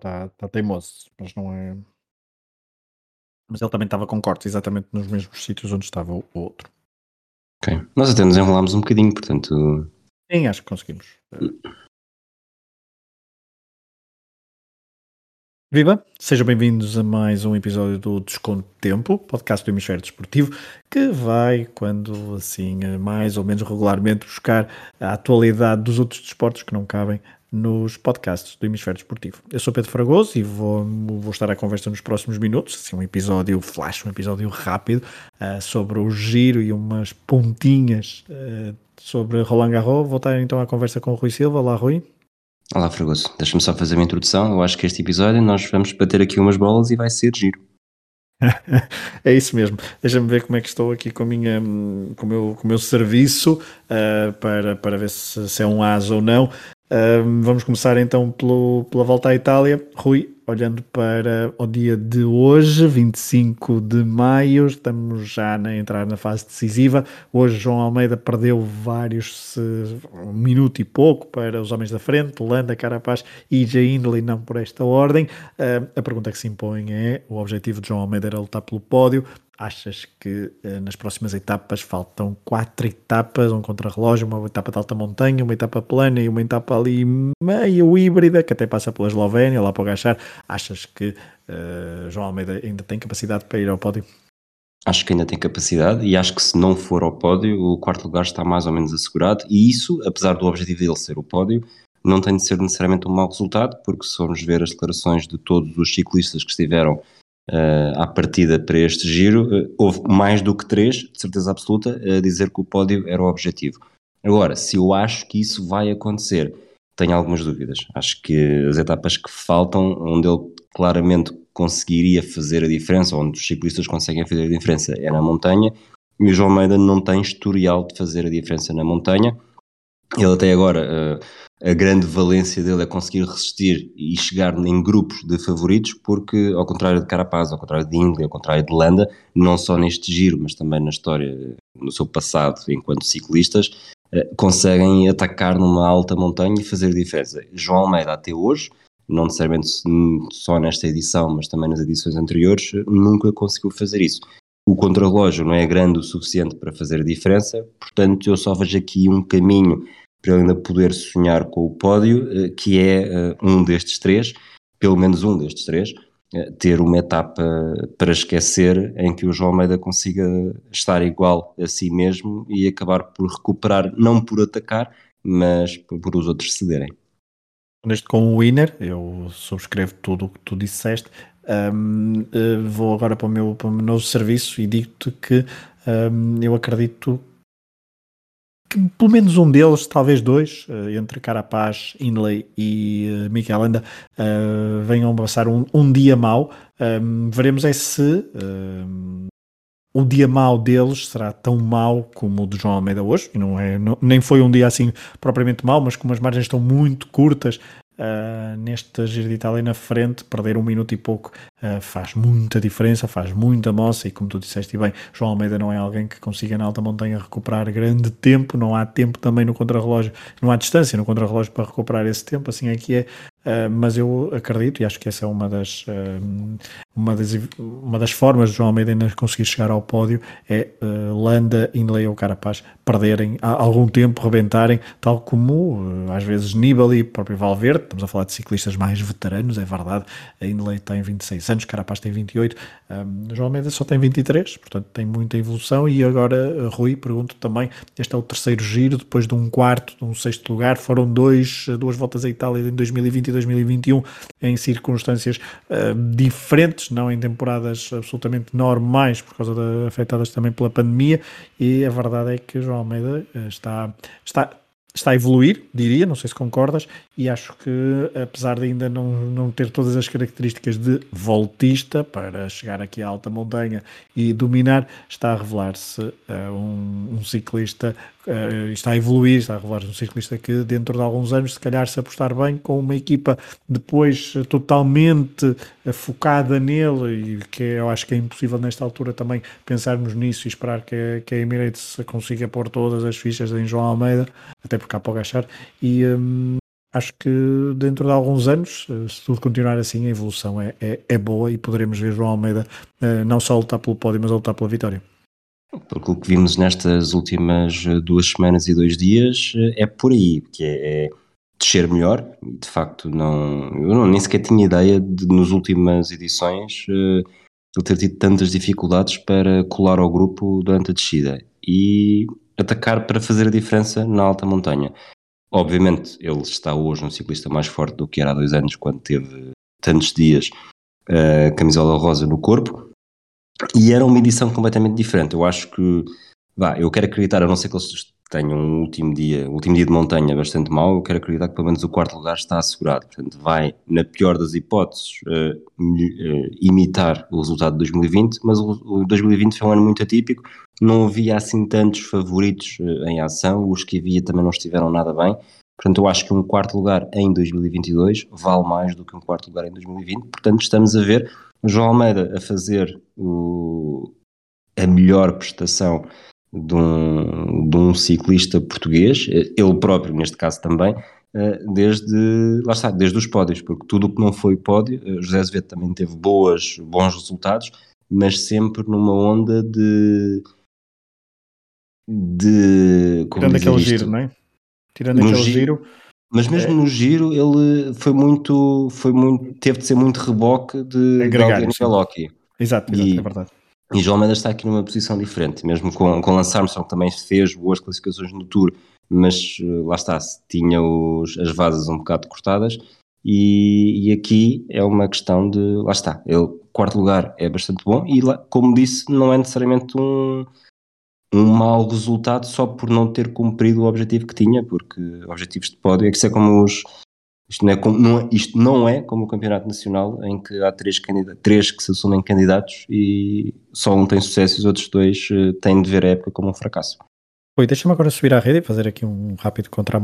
tá, tá teimoso, mas não é. Mas ele também estava com cortes exatamente nos mesmos sítios onde estava o outro. Ok. Nós até nos enrolámos um bocadinho, portanto. Sim, acho que conseguimos. Viva! Sejam bem-vindos a mais um episódio do Desconto Tempo, podcast do Hemisfério Desportivo, que vai, quando assim, mais ou menos regularmente, buscar a atualidade dos outros desportos que não cabem nos podcasts do Hemisfério Desportivo. Eu sou Pedro Fragoso e vou, vou estar à conversa nos próximos minutos, assim, um episódio flash, um episódio rápido, uh, sobre o giro e umas pontinhas uh, sobre Roland Garros. Vou estar então à conversa com o Rui Silva. Olá, Rui. Olá, Fragoso. Deixa-me só fazer uma introdução. Eu acho que este episódio nós vamos bater aqui umas bolas e vai ser giro. é isso mesmo. Deixa-me ver como é que estou aqui com, a minha, com, o, meu, com o meu serviço uh, para, para ver se, se, é um as ou não. Vamos começar então pelo, pela volta à Itália. Rui, olhando para o dia de hoje, 25 de maio, estamos já a entrar na fase decisiva. Hoje João Almeida perdeu vários, um minuto e pouco para os homens da frente, Landa, Carapaz e Jay Hindley, não por esta ordem. Uh, a pergunta que se impõe é, o objetivo de João Almeida era lutar pelo pódio, achas que uh, nas próximas etapas faltam quatro etapas, um contra-relógio, uma etapa de alta montanha, uma etapa plana e uma etapa ali meio híbrida, que até passa pela Eslovénia, lá para o Gachar. Achas que uh, João Almeida ainda tem capacidade para ir ao pódio? Acho que ainda tem capacidade e acho que se não for ao pódio, o quarto lugar está mais ou menos assegurado. E isso, apesar do objetivo dele ser o pódio, não tem de ser necessariamente um mau resultado, porque se formos ver as declarações de todos os ciclistas que estiveram uh, à partida para este giro, uh, houve mais do que três, de certeza absoluta, a dizer que o pódio era o objetivo. Agora, se eu acho que isso vai acontecer, tenho algumas dúvidas. Acho que as etapas que faltam, onde ele claramente conseguiria fazer a diferença, onde os ciclistas conseguem fazer a diferença, é na montanha, e o João Almeida não tem historial de fazer a diferença na montanha. Ele até agora, uh, a grande valência dele é conseguir resistir e chegar em grupos de favoritos, porque ao contrário de Carapaz, ao contrário de Ingley, ao contrário de Landa, não só neste giro, mas também na história, no seu passado enquanto ciclistas, eh, conseguem atacar numa alta montanha e fazer diferença. João Almeida até hoje, não necessariamente só nesta edição, mas também nas edições anteriores, nunca conseguiu fazer isso. O contrarrelógio não é grande o suficiente para fazer diferença, portanto eu só vejo aqui um caminho para ainda poder sonhar com o pódio, eh, que é eh, um destes três, pelo menos um destes três, eh, ter uma etapa para esquecer em que o João Almeida consiga estar igual a si mesmo e acabar por recuperar, não por atacar, mas por os outros cederem. Neste com o winner, eu subscrevo tudo o que tu disseste. Um, vou agora para o, meu, para o meu novo serviço e digo-te que um, eu acredito que pelo menos um deles, talvez dois, uh, entre Carapaz, Inley e uh, Mikel Landa, uh, venham passar um, um dia mau. Um, veremos é se o dia mau deles será tão mau como o de João Almeida hoje, não é, não, nem foi um dia assim propriamente mau, mas como as margens estão muito curtas, uh, neste Giro de Itália na frente, perder um minuto e pouco uh, faz muita diferença, faz muita moça e como tu disseste bem, João Almeida não é alguém que consiga na alta montanha recuperar grande tempo, não há tempo também no contrarrelógio, não há distância no contrarrelógio para recuperar esse tempo, assim é que é, Uh, mas eu acredito, e acho que essa é uma das, uh, uma das, uma das formas de João Almeida ainda conseguir chegar ao pódio, é Landa, Inley ou Carapaz perderem algum tempo, rebentarem, tal como às vezes Nibali, próprio Valverde, estamos a falar de ciclistas mais veteranos, é verdade, a Inley tem 26 anos, Carapaz tem 28, João Almeida só tem 23, portanto tem muita evolução, e agora, Rui, pergunto também, este é o terceiro giro, depois de um quarto, de um sexto lugar, foram dois, duas voltas à Itália em 2020 e 2021 em circunstâncias uh, diferentes, não em temporadas absolutamente normais, por causa de, afetadas também pela pandemia, e a verdade é que João Almeida uh, está, está, está a evoluir, diria, não sei se concordas, e acho que apesar de ainda não, não ter todas as características de voltista para chegar aqui à alta montanha e dominar, está a revelar-se uh, um, um, ciclista, uh, está a evoluir, está a revelar-se um ciclista que dentro de alguns anos, se calhar se apostar bem com uma equipa depois totalmente focada nele, e que eu acho que é impossível nesta altura também pensarmos nisso e esperar que, que a Emirates consiga pôr todas as fichas em João Almeida, até porque há para agachar, e, um, acho que dentro de alguns anos, eh, se tudo continuar assim, a evolução é, é, é boa e poderemos ver João Almeida uh, não só lutar pelo pódio, mas lutar pela vitória. Pelo que vimos nestas últimas duas semanas e dois dias, é por aí, que é, é descer melhor. De facto, não, eu não, nem sequer tinha ideia de, nas últimas edições, uh, ele ter tido tantas dificuldades para colar ao grupo durante a descida e atacar para fazer a diferença na alta montanha. Obviamente, ele está hoje um ciclista mais forte do que era há dois anos, quando teve tantos dias a uh, camisola rosa no corpo, e era uma edição completamente diferente. Eu acho que, vá, eu quero acreditar, a não ser que eles tenham um último dia, último dia de montanha bastante mau, eu quero acreditar que pelo menos o quarto lugar está assegurado. Portanto, vai, na pior das hipóteses, uh, uh, imitar o resultado de 2020, mas o, o 2020 foi um ano muito atípico, não havia assim tantos favoritos uh, em ação, os que havia também não estiveram nada bem. Portanto, eu acho que um quarto lugar em 2022 vale mais do que um quarto lugar em 2020. Portanto, estamos a ver João Almeida a fazer o, a melhor prestação de um, de um ciclista português, ele próprio neste caso também, eh, desde, lá está, desde os pódios, porque tudo o que não foi pódio, eh, José Azevedo também teve boas, bons resultados, mas sempre numa onda de de tirando aquele isto? giro, não é? Tirando no aquele giro, giro mas mesmo é. no giro ele foi muito foi muito teve de ser muito reboque de, Agregar, de Exato, exato, e, é verdade e João Mendes está aqui numa posição diferente, mesmo com, com Lance Armstrong também fez boas classificações no Tour, mas eh, lá está, tinha os, as vasas um bocado cortadas. E, e, aqui é uma questão de, lá está, ele, quarto lugar é bastante bom e lá, como disse, não é necessariamente um, um mau resultado só por não ter cumprido o objetivo que tinha, porque objetivos de pódio é que isso é como os isto não, é como, não, é, isto não é como o Campeonato Nacional, em que há três, três que se assumem candidatos e só um tem sucesso e os outros dois uh, têm de ver a época como um fracasso. Oi, deixa-me agora subir à rede e fazer aqui um rápido contra a.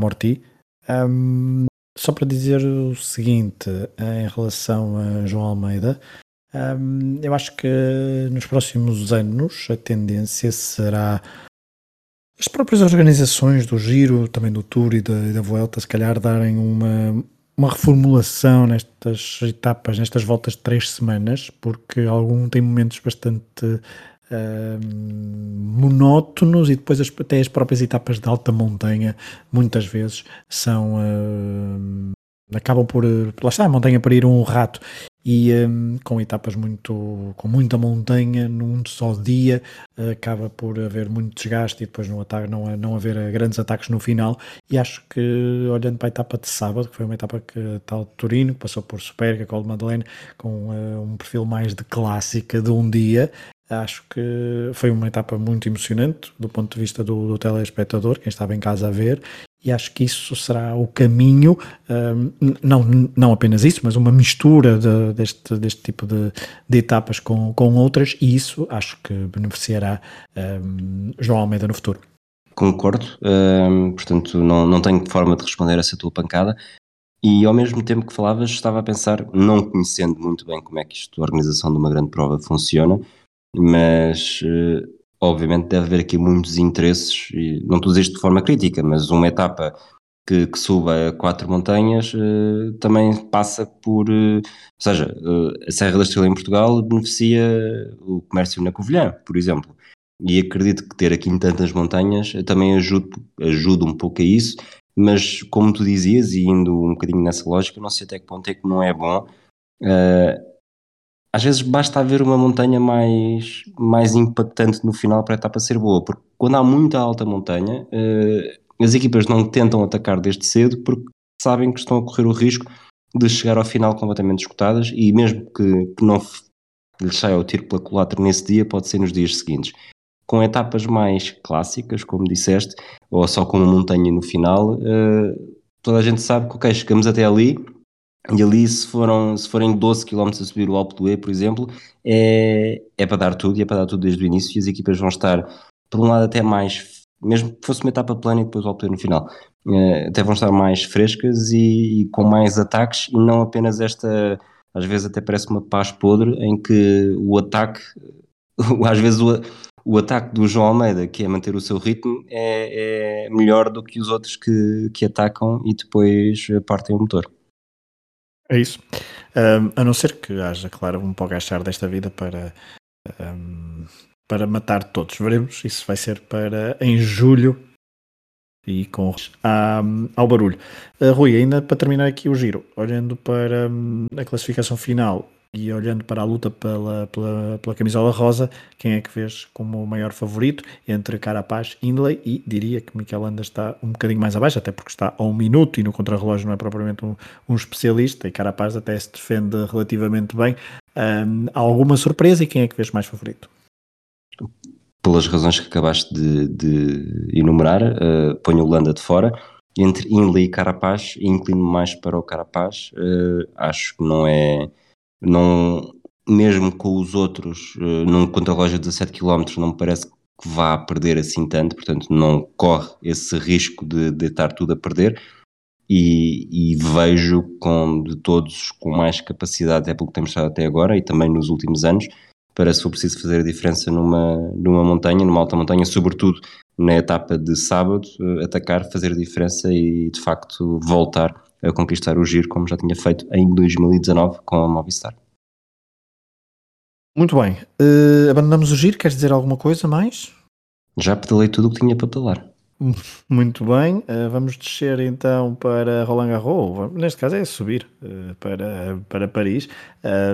Um, só para dizer o seguinte em relação a João Almeida, um, eu acho que nos próximos anos a tendência será as próprias organizações do Giro, também do Tour e da, e da Vuelta, se calhar darem uma, uma reformulação nestas etapas, nestas voltas de três semanas, porque algum tem momentos bastante uh, monótonos e depois as, até as próprias etapas de alta montanha muitas vezes são uh, acabam por lá está a montanha para ir um rato e um, com etapas muito com muita montanha num só dia acaba por haver muito desgaste e depois no ataque não, não haver grandes ataques no final. E acho que olhando para a etapa de sábado que foi uma etapa que tal de Turino que passou por Superga, Col de Madeleine com uh, um perfil mais de clássica de um dia Acho que foi uma etapa muito emocionante do ponto de vista do, do telespectador, quem estava em casa a ver, e acho que isso será o caminho, um, não, não apenas isso, mas uma mistura de, deste, deste tipo de, de, etapas com, com outras, e isso acho que beneficiará um, João Almeida no futuro. Concordo, um, portanto não, não tenho forma de responder a essa tua pancada, e ao mesmo tempo que falavas, estava a pensar, não conhecendo muito bem como é que isto, a organização de uma grande prova funciona, mas obviamente deve haver aqui muitos interesses, e não estou a dizer isto de forma crítica, mas uma etapa que, que suba quatro montanhas uh, também passa por, uh, ou seja, uh, a Serra da Estrela em Portugal beneficia o comércio na Covilhã, por exemplo. E acredito que ter aqui tantas montanhas também ajuda, ajuda um pouco a isso, mas como tu dizias, e indo um bocadinho nessa lógica, não sei até que ponto é que não é bom às vezes basta haver uma montanha mais, mais impactante no final para a etapa ser boa, porque quando há muita alta montanha, uh, as equipas não tentam atacar desde cedo porque sabem que estão a correr o risco de chegar ao final completamente escutadas e mesmo que, que não lhes saia o tiro pela culatra nesse dia, pode ser nos dias seguintes. Com etapas mais clássicas, como disseste, ou só com uma montanha no final, uh, toda a gente sabe que, ok, chegamos até ali, e ali, se, foram, se forem 12 km a subir o Alpe do E, por exemplo, é, é para dar tudo e é para dar tudo desde o início. E as equipas vão estar, por um lado, até mais, mesmo que fosse uma etapa plana e depois o Alpe do E no final, é, até vão estar mais frescas e, e, com mais ataques e não apenas esta, às vezes até parece uma paz podre em que o ataque, às vezes o, o ataque do João Almeida, que é manter o seu ritmo, é, é melhor do que os outros que, que atacam e depois partem o motor. É isso. Um, a não ser que haja, claro, um pouco achar desta vida para, um, para matar todos. Veremos. Isso vai ser para em julho e com um, ao barulho. Uh, Rui, ainda para terminar aqui o giro, olhando para hum, a classificação final, e olhando para a luta pela, pela, pela camisola rosa, quem é que vês como o maior favorito entre Carapaz Indley? E diria que Mikel Landa está um bocadinho mais abaixo, até porque está a um minuto e no contrarrelógio não é propriamente um, um especialista. E Carapaz até se defende relativamente bem. Um, há alguma surpresa e quem é que vês mais favorito? Pelas razões que acabaste de, de enumerar, uh, ponho o Landa de fora entre Inley e Carapaz, inclino mais para o Carapaz. Uh, acho que não é não, mesmo com os outros, uh, num contrarrelógio de 17 km, não me parece que vá perder assim tanto, portanto não corre esse risco de, estar tudo a perder. E, e, vejo com, de todos com mais capacidade, é pelo que temos estado até agora e também nos últimos anos, para se for preciso fazer a diferença numa, numa montanha, numa alta montanha, sobretudo na etapa de sábado, uh, atacar, fazer a diferença e de facto voltar a conquistar o giro, como já tinha feito em 2019 com a Movistar. Muito bem. Uh, abandonamos o giro, queres dizer alguma coisa mais? Já pedalei tudo o que tinha para pedalar. Muito bem, uh, vamos descer então para Roland Garros, neste caso é subir uh, para, para Paris.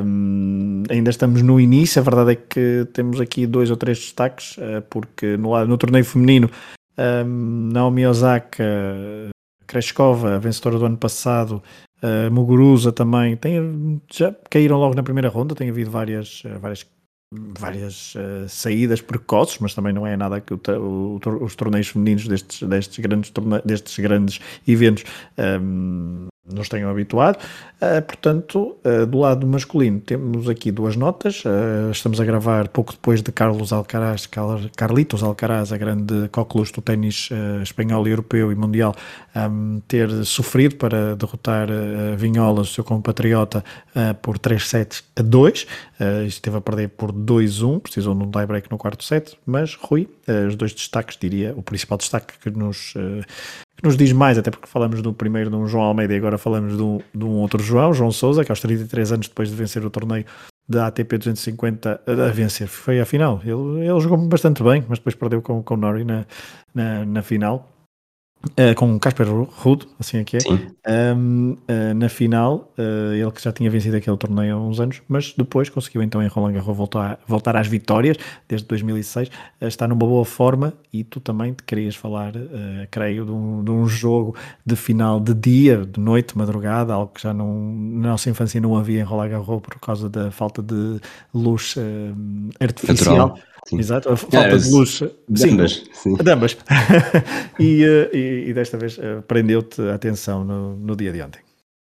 Um, ainda estamos no início, a verdade é que temos aqui dois ou três destaques, porque no, no torneio feminino um, Naomi Osaka Kreshkova, vencedora do ano passado, uh, Muguruza também, tem, já caíram logo na primeira ronda, tem havido várias, eh, várias, várias uh, saídas precoces, mas também não é nada que o, o, os torneios femininos destes, destes, grandes, destes grandes eventos um, nos tenham habituado. Uh, portanto, uh, do lado masculino temos aqui duas notas. Uh, estamos a gravar pouco depois de Carlos Alcaraz, Carlitos Alcaraz, a grande coqueluche do ténis espanhol, europeu e mundial, um, ter sofrido para derrotar Vinholas, o seu compatriota, por 3 sets a 2. esteve a perder por 2-1, precisou de um tie-break no quarto set, mas Rui, os dois destaques, diria, o principal destaque que nos que nos diz mais, até porque falamos do primeiro de um João Almeida e agora falamos de um, de um outro João, João Souza, que aos 33 anos depois de vencer o torneio da ATP 250 a vencer, foi a final. Ele, ele jogou bastante bem, mas depois perdeu com, com o Nori na, na, na final. Uh, com Casper Ruud, assim é que é, um, uh, eh, na final, uh, ele que já tinha vencido aquele torneio há uns anos, mas depois conseguiu então em Roland Garros voltar, voltar às vitórias, desde 2006, está numa boa forma e tu também te querias falar, creio, de um, de um, jogo de final de dia, de noite, madrugada, algo que já não, na nossa infância não havia em Roland Garros por causa da falta de luz artificial. Natural Sim. Exato, a falta é, de luz. De ambas, sim. De ambas. e, eh, e, e, desta vez uh, prendeu-te a atenção no, no dia de ontem.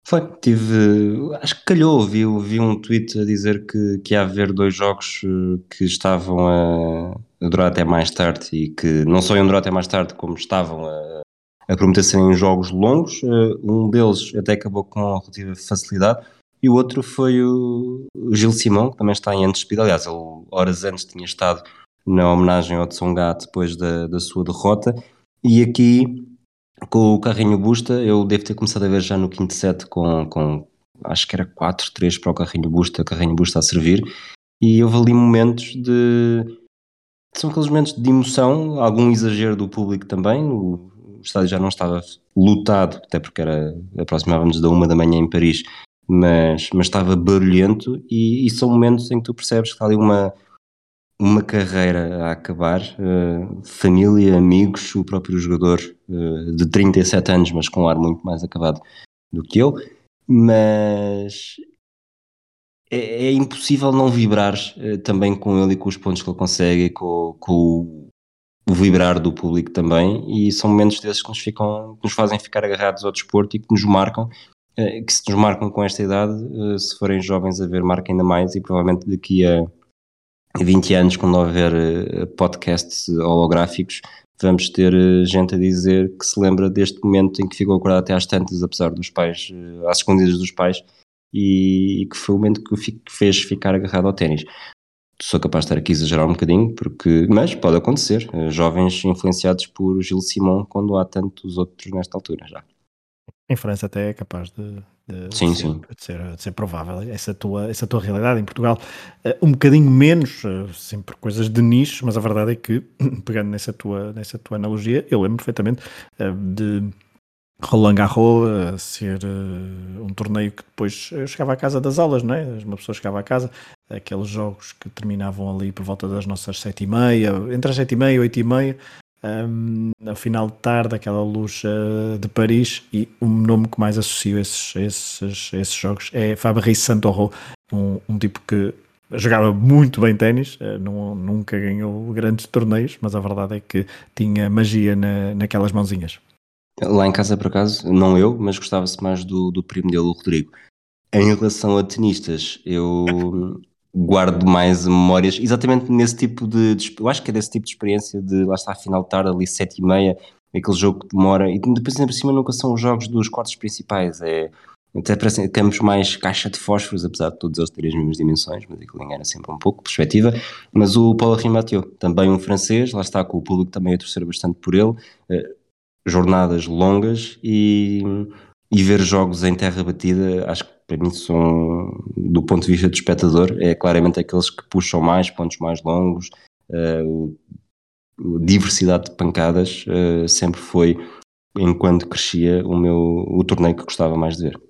Foi, tive. Acho que calhou, vi, vi um tweet a dizer que, que ia haver dois jogos eh, que estavam a, a durar até mais tarde e que não só iam durar até mais tarde, como estavam a, a prometer serem jogos longos. Um deles até acabou com relativa facilidade e o outro foi o, Gil Simão, que também está em antespida. Aliás, ele horas antes tinha estado na homenagem ao Tsonga depois da, da sua derrota. E aqui, com o Carrinho Busta, eu devo ter começado a ver já no quinto set com, com acho que era 4-3 para o Carrinho Busta, Carrinho Busta a servir. E houve ali momentos de. São aqueles momentos de emoção, algum exagero do público também. O, o estádio já não estava lotado, até porque era aproximávamos da uma da manhã em Paris, mas, mas estava barulhento e, e, são momentos em que tu percebes que está ali uma, uma carreira a acabar, uh, família, amigos, o próprio jogador uh, de 37 anos, mas com um ar muito mais acabado do que eu, mas é, é impossível não vibrar uh, também com ele e com os pontos que ele consegue, com, com o, vibrar do público também, e são momentos desses que nos, ficam, que nos fazem ficar agarrados ao desporto e que nos marcam que se nos marcam com esta idade, eh, se forem jovens a ver, marca ainda mais e provavelmente daqui a 20 anos, quando houver eh, podcasts holográficos, vamos ter gente a dizer que se lembra deste momento em que ficou acordado até às tantas, apesar dos pais, às escondidas dos pais, e que foi o momento que o fez ficar agarrado ao ténis. sou capaz de estar aqui a exagerar um bocadinho, porque, mas pode acontecer. Jovens influenciados por Gil Simon quando há tantos outros nesta altura já. Em França até é capaz de, de, sim, de, ser. De, ser, de ser provável essa tua, essa tua realidade. Em Portugal, um bocadinho menos, sempre coisas de nicho, mas a verdade é que, pegando nessa tua, nessa tua analogia, eu lembro perfeitamente de Roland Garros ser um torneio que depois eu chegava à casa das aulas, não é? Uma pessoa chegava à casa, aqueles jogos que terminavam ali por volta das nossas sete e meia, entre as sete e meia e oito e meia, um, ao final de tarde, aquela luz uh, de Paris, e o nome que mais associo a esses, esses, esses jogos é Fabrice Santoro, um, um tipo que jogava muito bem ténis, uh, nunca ganhou grandes torneios, mas a verdade é que tinha magia na, naquelas mãozinhas. Lá em casa, por acaso, não eu, mas gostava-se mais do, do primo dele, o Rodrigo. Em relação a tenistas, eu guardo mais memórias exatamente nesse tipo de, de, eu acho que é desse tipo de experiência de lá está a final de tarde ali sete e meia aquele jogo que demora e depois ainda por cima nunca são os jogos dos quartos principais é até parecem campos mais caixa de fósforos apesar de todos eles terem as mesmas dimensões mas aquilo era sempre um pouco perspectiva mas o Paulo Rimatio também um francês lá está com o público também a torcer bastante por ele eh, jornadas longas e e ver jogos em terra batida, acho que para mim são, do ponto de vista do espectador, é claramente aqueles que puxam mais, pontos mais longos, uh, diversidade de pancadas uh, sempre foi, enquanto crescia, o meu o torneio que gostava mais de ver.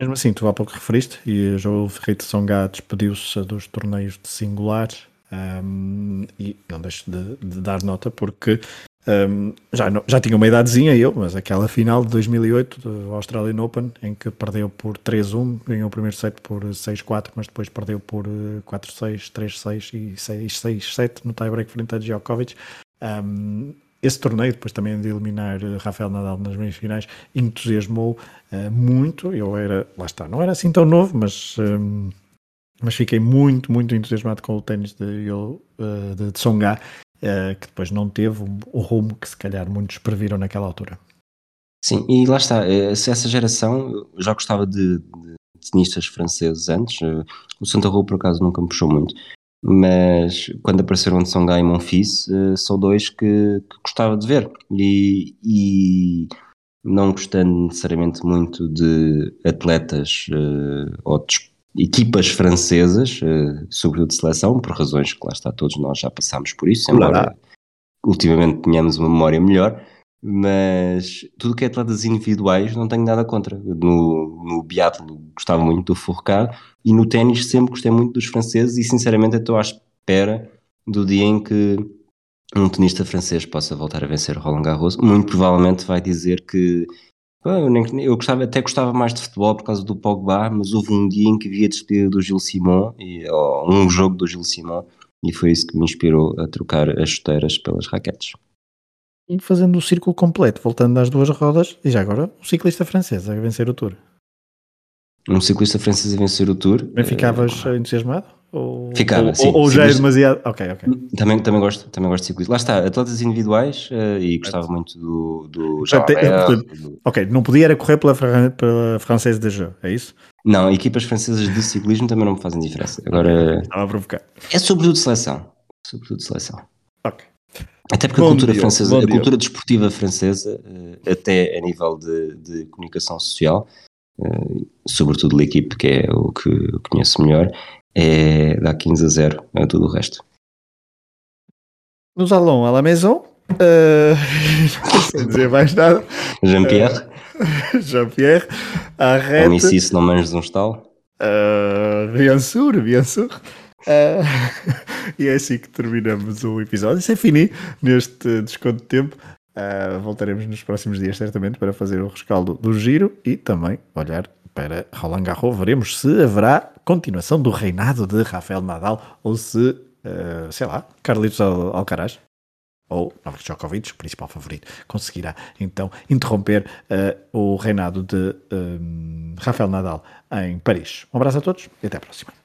Mesmo assim, tu há pouco referiste, e o Ferreira de Songá despediu-se dos torneios de singular, um, ehm, e não deixo de, de, dar nota porque um, já, já tinha uma idadezinha eu, mas aquela final de 2008 do Australian Open, em que perdeu por 3-1, ganhou o primeiro set por 6-4, mas depois perdeu por 4-6, 3-6 e 6-6-7 no tie-break frente a Djokovic. Um, esse torneio, depois também de eliminar Rafael Nadal nas meias finais, entusiasmou uh, muito. Eu era, lá está, não era assim tão novo, mas, um, mas fiquei muito, muito entusiasmado com o ténis de, uh, de Tsonga uh, que depois não teve o rumo que se calhar muitos previram naquela altura. Sim, e lá está, eh, essa geração já gostava de, de tenistas franceses antes, uh, o Santa Rua por acaso nunca me puxou muito, mas quando apareceram de Songai e Monfils, são dois que, que, gostava de ver e, e, não gostando necessariamente muito de atletas ou de equipas francesas, uh, sobretudo de seleção, por razões que lá está, todos nós já passámos por isso, embora ultimamente tenhamos uma memória melhor, mas tudo que é atletas individuais não tenho nada contra. No, no biatlo gostava muito do Fourcade e no ténis sempre gostei muito dos franceses e sinceramente estou à espera do dia em que um tenista francês possa voltar a vencer Roland Garros. Muito provavelmente vai dizer que eu, nem, eu gostava, até gostava mais de futebol por causa do Pogba, mas houve um dia em que vi a despedida do Gil Simon, e, ou um jogo do Gil Simon, e foi isso que me inspirou a trocar as chuteiras pelas raquetes. E fazendo o círculo completo, voltando às duas rodas, e já agora, um ciclista francês a vencer o Tour. Um ciclista francês a vencer o Tour. Bem, ficavas uh, entusiasmado? Ou, Ficava, ou, sim. Ou, já é demasiado. Ok, ok. Também, também, gosto, também gosto de ciclismo. Lá está, atletas individuais uh, e gostava muito do. do, do ok, não podia era correr pela, pela Française de Jeux, é isso? Não, equipas francesas de ciclismo também não me fazem diferença. Agora. Estava a provocar. É sobretudo seleção. Sobretudo seleção. Ok. Até porque bom a cultura dia, francesa, a cultura desportiva francesa, uh, até a nível de, de comunicação social, uh, sobretudo da equipe, que é o que eu conheço melhor, é, dá 15 a 0 a tudo o resto. Nous allons à la maison. Uh, sem dizer mais nada. Jean-Pierre. Uh, Jean-Pierre, arrête. Isso não manjas um estalo? Uh, bien sûr, bien sûr. Uh, e é assim que terminamos o episódio. Isso é fini neste desconto de tempo. Uh, voltaremos nos próximos dias, certamente, para fazer o rescaldo do giro e também olhar para Roland Garros. Veremos se haverá continuação do reinado de Rafael Nadal ou se, uh, sei lá, Carlitos Alcaraz ou Novak Djokovic, principal favorito, conseguirá então interromper uh, o reinado de um, Rafael Nadal em Paris. Um abraço a todos e até a próxima.